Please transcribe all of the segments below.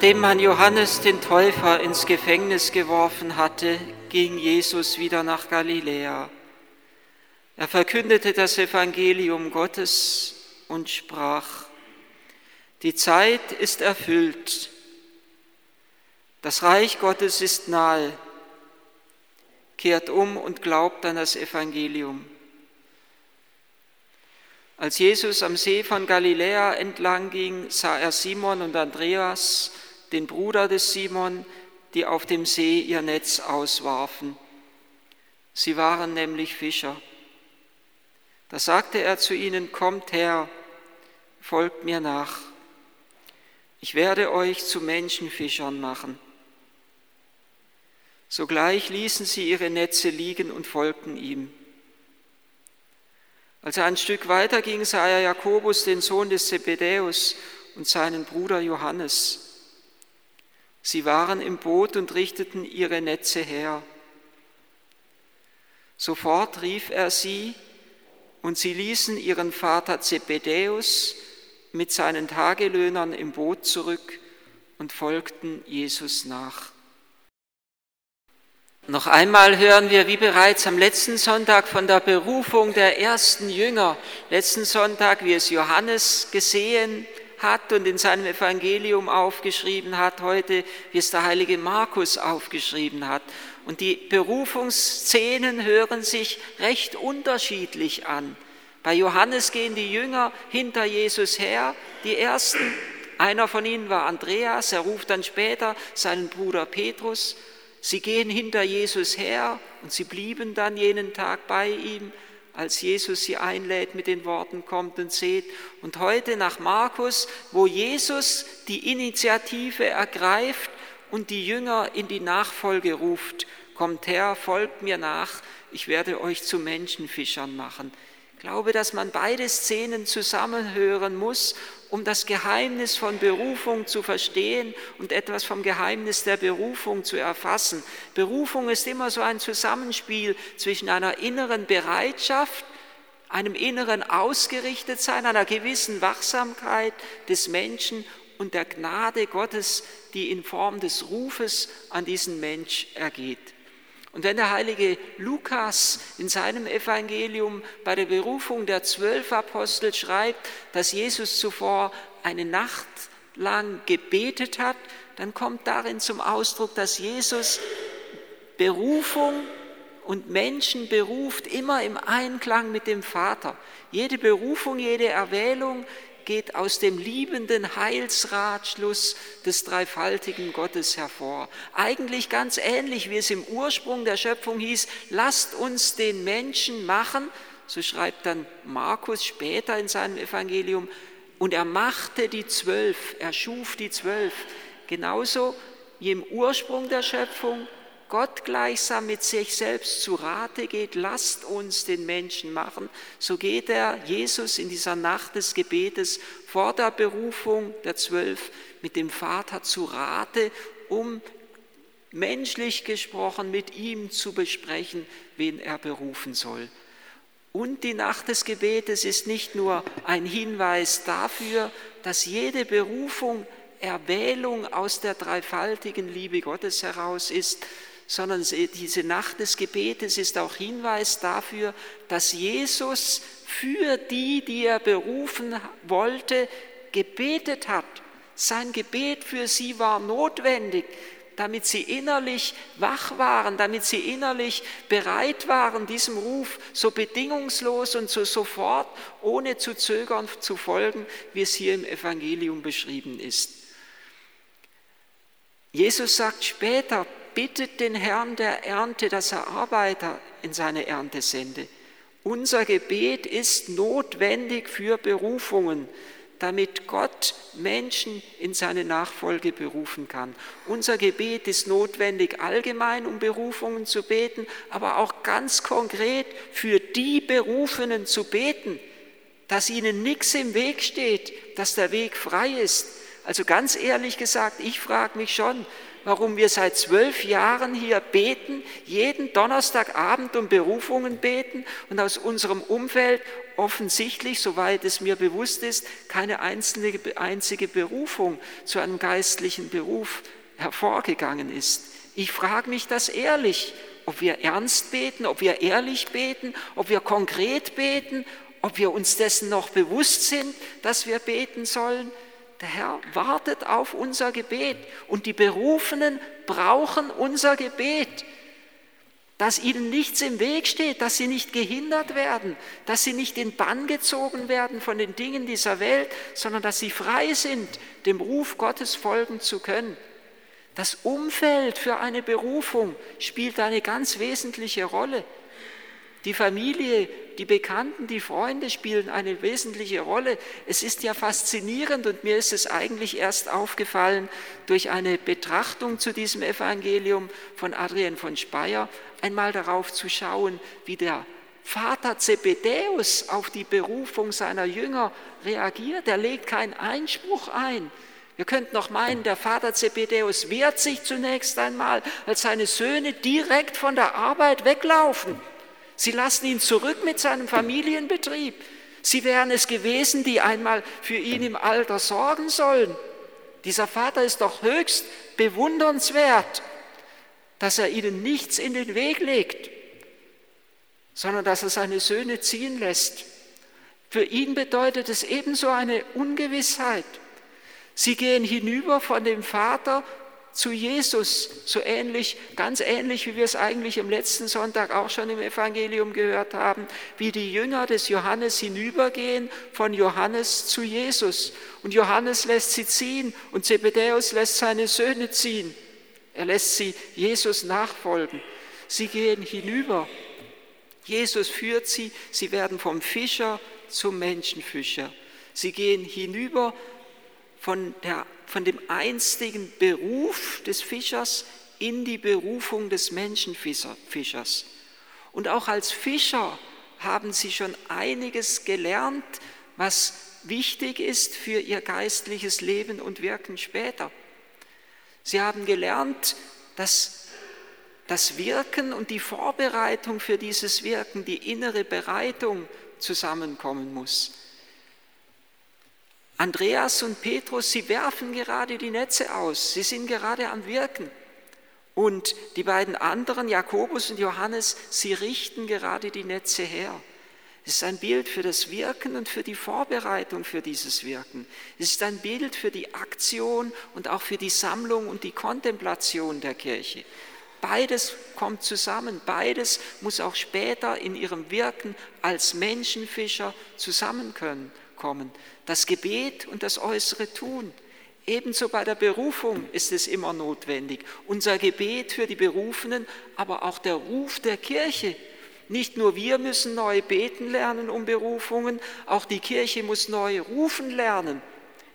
Nachdem man Johannes den Täufer ins Gefängnis geworfen hatte, ging Jesus wieder nach Galiläa. Er verkündete das Evangelium Gottes und sprach, die Zeit ist erfüllt, das Reich Gottes ist nahe, kehrt um und glaubt an das Evangelium. Als Jesus am See von Galiläa entlang ging, sah er Simon und Andreas, den Bruder des Simon, die auf dem See ihr Netz auswarfen. Sie waren nämlich Fischer. Da sagte er zu ihnen, kommt her, folgt mir nach. Ich werde euch zu Menschenfischern machen. Sogleich ließen sie ihre Netze liegen und folgten ihm. Als er ein Stück weiter ging, sah er Jakobus, den Sohn des Zebedäus, und seinen Bruder Johannes. Sie waren im Boot und richteten ihre Netze her. Sofort rief er sie, und sie ließen ihren Vater Zebedäus mit seinen Tagelöhnern im Boot zurück und folgten Jesus nach. Noch einmal hören wir, wie bereits am letzten Sonntag, von der Berufung der ersten Jünger. Letzten Sonntag, wie es Johannes gesehen hat und in seinem Evangelium aufgeschrieben hat, heute, wie es der heilige Markus aufgeschrieben hat. Und die Berufungsszenen hören sich recht unterschiedlich an. Bei Johannes gehen die Jünger hinter Jesus her, die ersten. Einer von ihnen war Andreas, er ruft dann später seinen Bruder Petrus Sie gehen hinter Jesus her und sie blieben dann jenen Tag bei ihm, als Jesus sie einlädt mit den Worten, kommt und seht. Und heute nach Markus, wo Jesus die Initiative ergreift und die Jünger in die Nachfolge ruft, kommt her, folgt mir nach, ich werde euch zu Menschenfischern machen. Ich glaube, dass man beide Szenen zusammenhören muss um das Geheimnis von Berufung zu verstehen und etwas vom Geheimnis der Berufung zu erfassen. Berufung ist immer so ein Zusammenspiel zwischen einer inneren Bereitschaft, einem inneren Ausgerichtetsein, einer gewissen Wachsamkeit des Menschen und der Gnade Gottes, die in Form des Rufes an diesen Mensch ergeht. Und wenn der heilige Lukas in seinem Evangelium bei der Berufung der zwölf Apostel schreibt, dass Jesus zuvor eine Nacht lang gebetet hat, dann kommt darin zum Ausdruck, dass Jesus Berufung und Menschen beruft immer im Einklang mit dem Vater. Jede Berufung, jede Erwählung geht aus dem liebenden Heilsratschluss des dreifaltigen Gottes hervor. Eigentlich ganz ähnlich, wie es im Ursprung der Schöpfung hieß, lasst uns den Menschen machen, so schreibt dann Markus später in seinem Evangelium, und er machte die zwölf, er schuf die zwölf. Genauso wie im Ursprung der Schöpfung Gott gleichsam mit sich selbst zu Rate geht, lasst uns den Menschen machen, so geht er Jesus in dieser Nacht des Gebetes vor der Berufung der Zwölf mit dem Vater zu Rate, um menschlich gesprochen mit ihm zu besprechen, wen er berufen soll. Und die Nacht des Gebetes ist nicht nur ein Hinweis dafür, dass jede Berufung Erwählung aus der dreifaltigen Liebe Gottes heraus ist, sondern diese Nacht des Gebetes ist auch Hinweis dafür, dass Jesus für die, die er berufen wollte, gebetet hat. Sein Gebet für sie war notwendig, damit sie innerlich wach waren, damit sie innerlich bereit waren, diesem Ruf so bedingungslos und so sofort, ohne zu zögern, zu folgen, wie es hier im Evangelium beschrieben ist. Jesus sagt später, bittet den Herrn der Ernte, dass er Arbeiter in seine Ernte sende. Unser Gebet ist notwendig für Berufungen, damit Gott Menschen in seine Nachfolge berufen kann. Unser Gebet ist notwendig allgemein, um Berufungen zu beten, aber auch ganz konkret für die Berufenen zu beten, dass ihnen nichts im Weg steht, dass der Weg frei ist. Also ganz ehrlich gesagt, ich frage mich schon, warum wir seit zwölf Jahren hier beten, jeden Donnerstagabend um Berufungen beten und aus unserem Umfeld offensichtlich, soweit es mir bewusst ist, keine einzelne, einzige Berufung zu einem geistlichen Beruf hervorgegangen ist. Ich frage mich das ehrlich, ob wir ernst beten, ob wir ehrlich beten, ob wir konkret beten, ob wir uns dessen noch bewusst sind, dass wir beten sollen. Der Herr wartet auf unser Gebet und die Berufenen brauchen unser Gebet, dass ihnen nichts im Weg steht, dass sie nicht gehindert werden, dass sie nicht in Bann gezogen werden von den Dingen dieser Welt, sondern dass sie frei sind, dem Ruf Gottes folgen zu können. Das Umfeld für eine Berufung spielt eine ganz wesentliche Rolle. Die Familie, die Bekannten, die Freunde spielen eine wesentliche Rolle. Es ist ja faszinierend und mir ist es eigentlich erst aufgefallen durch eine Betrachtung zu diesem Evangelium von Adrian von Speyer, einmal darauf zu schauen, wie der Vater Zebedäus auf die Berufung seiner Jünger reagiert. Er legt keinen Einspruch ein. Ihr könnt noch meinen, der Vater Zebedäus wehrt sich zunächst einmal, als seine Söhne direkt von der Arbeit weglaufen. Sie lassen ihn zurück mit seinem Familienbetrieb. Sie wären es gewesen, die einmal für ihn im Alter sorgen sollen. Dieser Vater ist doch höchst bewundernswert, dass er ihnen nichts in den Weg legt, sondern dass er seine Söhne ziehen lässt. Für ihn bedeutet es ebenso eine Ungewissheit. Sie gehen hinüber von dem Vater zu Jesus, so ähnlich, ganz ähnlich, wie wir es eigentlich im letzten Sonntag auch schon im Evangelium gehört haben, wie die Jünger des Johannes hinübergehen von Johannes zu Jesus. Und Johannes lässt sie ziehen und Zebedäus lässt seine Söhne ziehen. Er lässt sie Jesus nachfolgen. Sie gehen hinüber. Jesus führt sie, sie werden vom Fischer zum Menschenfischer. Sie gehen hinüber von, der, von dem einstigen Beruf des Fischers in die Berufung des Menschenfischers. Und auch als Fischer haben sie schon einiges gelernt, was wichtig ist für ihr geistliches Leben und Wirken später. Sie haben gelernt, dass das Wirken und die Vorbereitung für dieses Wirken, die innere Bereitung zusammenkommen muss. Andreas und Petrus, sie werfen gerade die Netze aus, sie sind gerade am Wirken. Und die beiden anderen, Jakobus und Johannes, sie richten gerade die Netze her. Es ist ein Bild für das Wirken und für die Vorbereitung für dieses Wirken. Es ist ein Bild für die Aktion und auch für die Sammlung und die Kontemplation der Kirche. Beides kommt zusammen, beides muss auch später in ihrem Wirken als Menschenfischer zusammenkommen kommen. Das Gebet und das äußere Tun. Ebenso bei der Berufung ist es immer notwendig. Unser Gebet für die Berufenen, aber auch der Ruf der Kirche. Nicht nur wir müssen neu beten lernen um Berufungen, auch die Kirche muss neu rufen lernen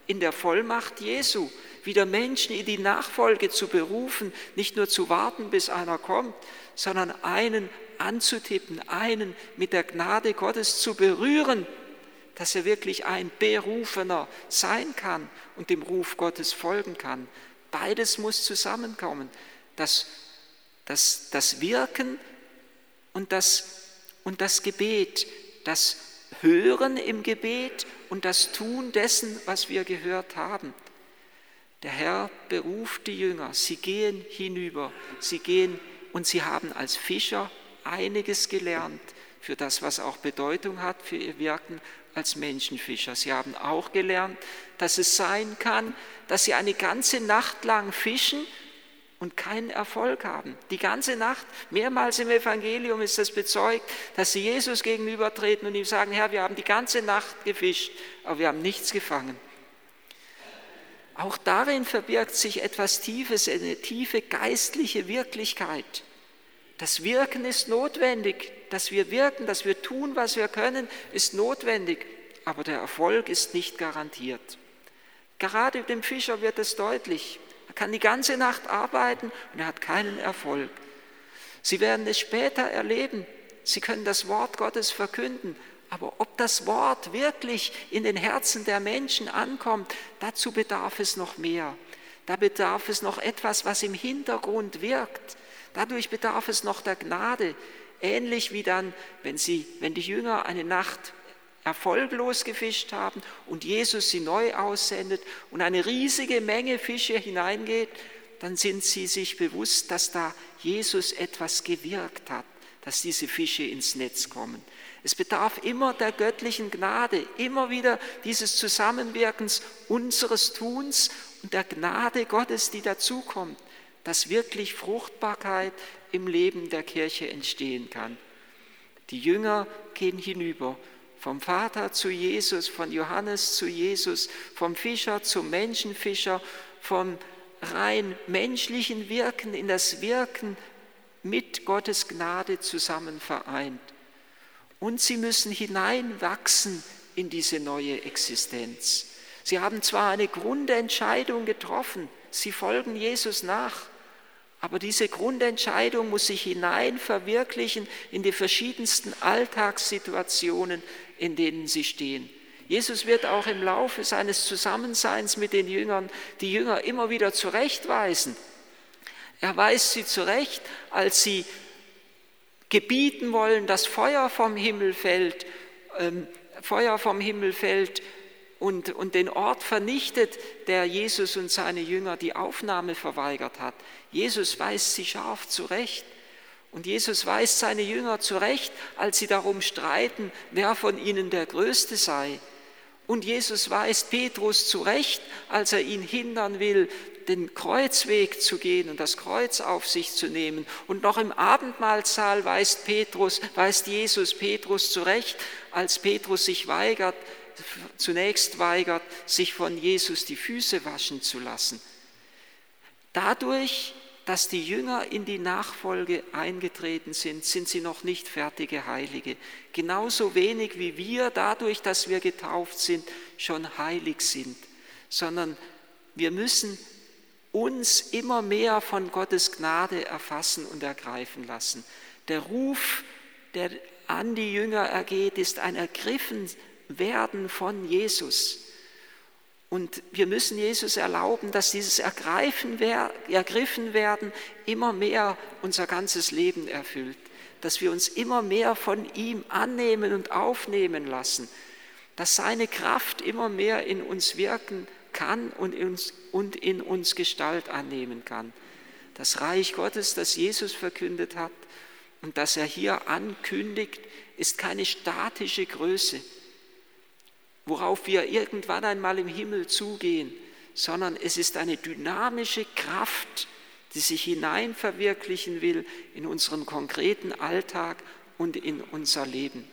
in der Vollmacht Jesu, wieder Menschen in die Nachfolge zu berufen, nicht nur zu warten, bis einer kommt, sondern einen anzutippen, einen mit der Gnade Gottes zu berühren dass er wirklich ein Berufener sein kann und dem Ruf Gottes folgen kann. Beides muss zusammenkommen. Das, das, das Wirken und das, und das Gebet, das Hören im Gebet und das Tun dessen, was wir gehört haben. Der Herr beruft die Jünger, sie gehen hinüber, sie gehen und sie haben als Fischer einiges gelernt für das, was auch Bedeutung hat für ihr Wirken als Menschenfischer. Sie haben auch gelernt, dass es sein kann, dass sie eine ganze Nacht lang fischen und keinen Erfolg haben. Die ganze Nacht, mehrmals im Evangelium ist das bezeugt, dass sie Jesus gegenübertreten und ihm sagen, Herr, wir haben die ganze Nacht gefischt, aber wir haben nichts gefangen. Auch darin verbirgt sich etwas Tiefes, eine tiefe geistliche Wirklichkeit. Das Wirken ist notwendig, dass wir wirken, dass wir tun, was wir können, ist notwendig, aber der Erfolg ist nicht garantiert. Gerade dem Fischer wird es deutlich. Er kann die ganze Nacht arbeiten und er hat keinen Erfolg. Sie werden es später erleben. Sie können das Wort Gottes verkünden. Aber ob das Wort wirklich in den Herzen der Menschen ankommt, dazu bedarf es noch mehr. Da bedarf es noch etwas, was im Hintergrund wirkt. Dadurch bedarf es noch der Gnade. Ähnlich wie dann, wenn, sie, wenn die Jünger eine Nacht erfolglos gefischt haben und Jesus sie neu aussendet und eine riesige Menge Fische hineingeht, dann sind sie sich bewusst, dass da Jesus etwas gewirkt hat, dass diese Fische ins Netz kommen. Es bedarf immer der göttlichen Gnade, immer wieder dieses Zusammenwirkens unseres Tuns und der Gnade Gottes, die dazukommt, dass wirklich Fruchtbarkeit im Leben der Kirche entstehen kann. Die Jünger gehen hinüber vom Vater zu Jesus, von Johannes zu Jesus, vom Fischer zum Menschenfischer, vom rein menschlichen Wirken in das Wirken mit Gottes Gnade zusammen vereint. Und sie müssen hineinwachsen in diese neue Existenz. Sie haben zwar eine Grundentscheidung getroffen, sie folgen Jesus nach, aber diese Grundentscheidung muss sich hinein verwirklichen in die verschiedensten Alltagssituationen, in denen sie stehen. Jesus wird auch im Laufe seines Zusammenseins mit den Jüngern die Jünger immer wieder zurechtweisen. Er weist sie zurecht, als sie gebieten wollen, dass Feuer vom Himmel fällt, ähm, Feuer vom Himmel fällt und, und den Ort vernichtet, der Jesus und seine Jünger die Aufnahme verweigert hat. Jesus weist sie scharf zurecht. Und Jesus weist seine Jünger zurecht, als sie darum streiten, wer von ihnen der Größte sei. Und Jesus weist Petrus zurecht, als er ihn hindern will, den Kreuzweg zu gehen und das Kreuz auf sich zu nehmen. Und noch im Abendmahlsaal weist Petrus, weist Jesus Petrus zurecht, als Petrus sich weigert, zunächst weigert, sich von Jesus die Füße waschen zu lassen. Dadurch, dass die Jünger in die Nachfolge eingetreten sind, sind sie noch nicht fertige Heilige. Genauso wenig wie wir dadurch, dass wir getauft sind, schon heilig sind, sondern wir müssen uns immer mehr von Gottes Gnade erfassen und ergreifen lassen. Der Ruf, der an die Jünger ergeht, ist ein ergriffen werden von Jesus. Und wir müssen Jesus erlauben, dass dieses Ergreifen, ergriffen werden immer mehr unser ganzes Leben erfüllt, dass wir uns immer mehr von ihm annehmen und aufnehmen lassen, dass seine Kraft immer mehr in uns wirken kann und in uns, und in uns Gestalt annehmen kann. Das Reich Gottes, das Jesus verkündet hat und das er hier ankündigt, ist keine statische Größe, worauf wir irgendwann einmal im Himmel zugehen, sondern es ist eine dynamische Kraft, die sich hinein verwirklichen will in unseren konkreten Alltag und in unser Leben.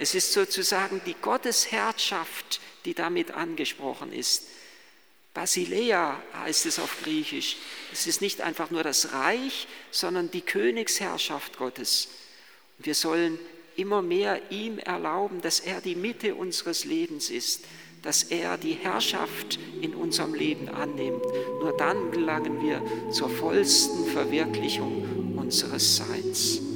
Es ist sozusagen die Gottesherrschaft, die damit angesprochen ist. Basilea heißt es auf Griechisch. Es ist nicht einfach nur das Reich, sondern die Königsherrschaft Gottes. wir sollen immer mehr ihm erlauben, dass er die Mitte unseres Lebens ist, dass er die Herrschaft in unserem Leben annimmt. Nur dann gelangen wir zur vollsten Verwirklichung unseres Seins.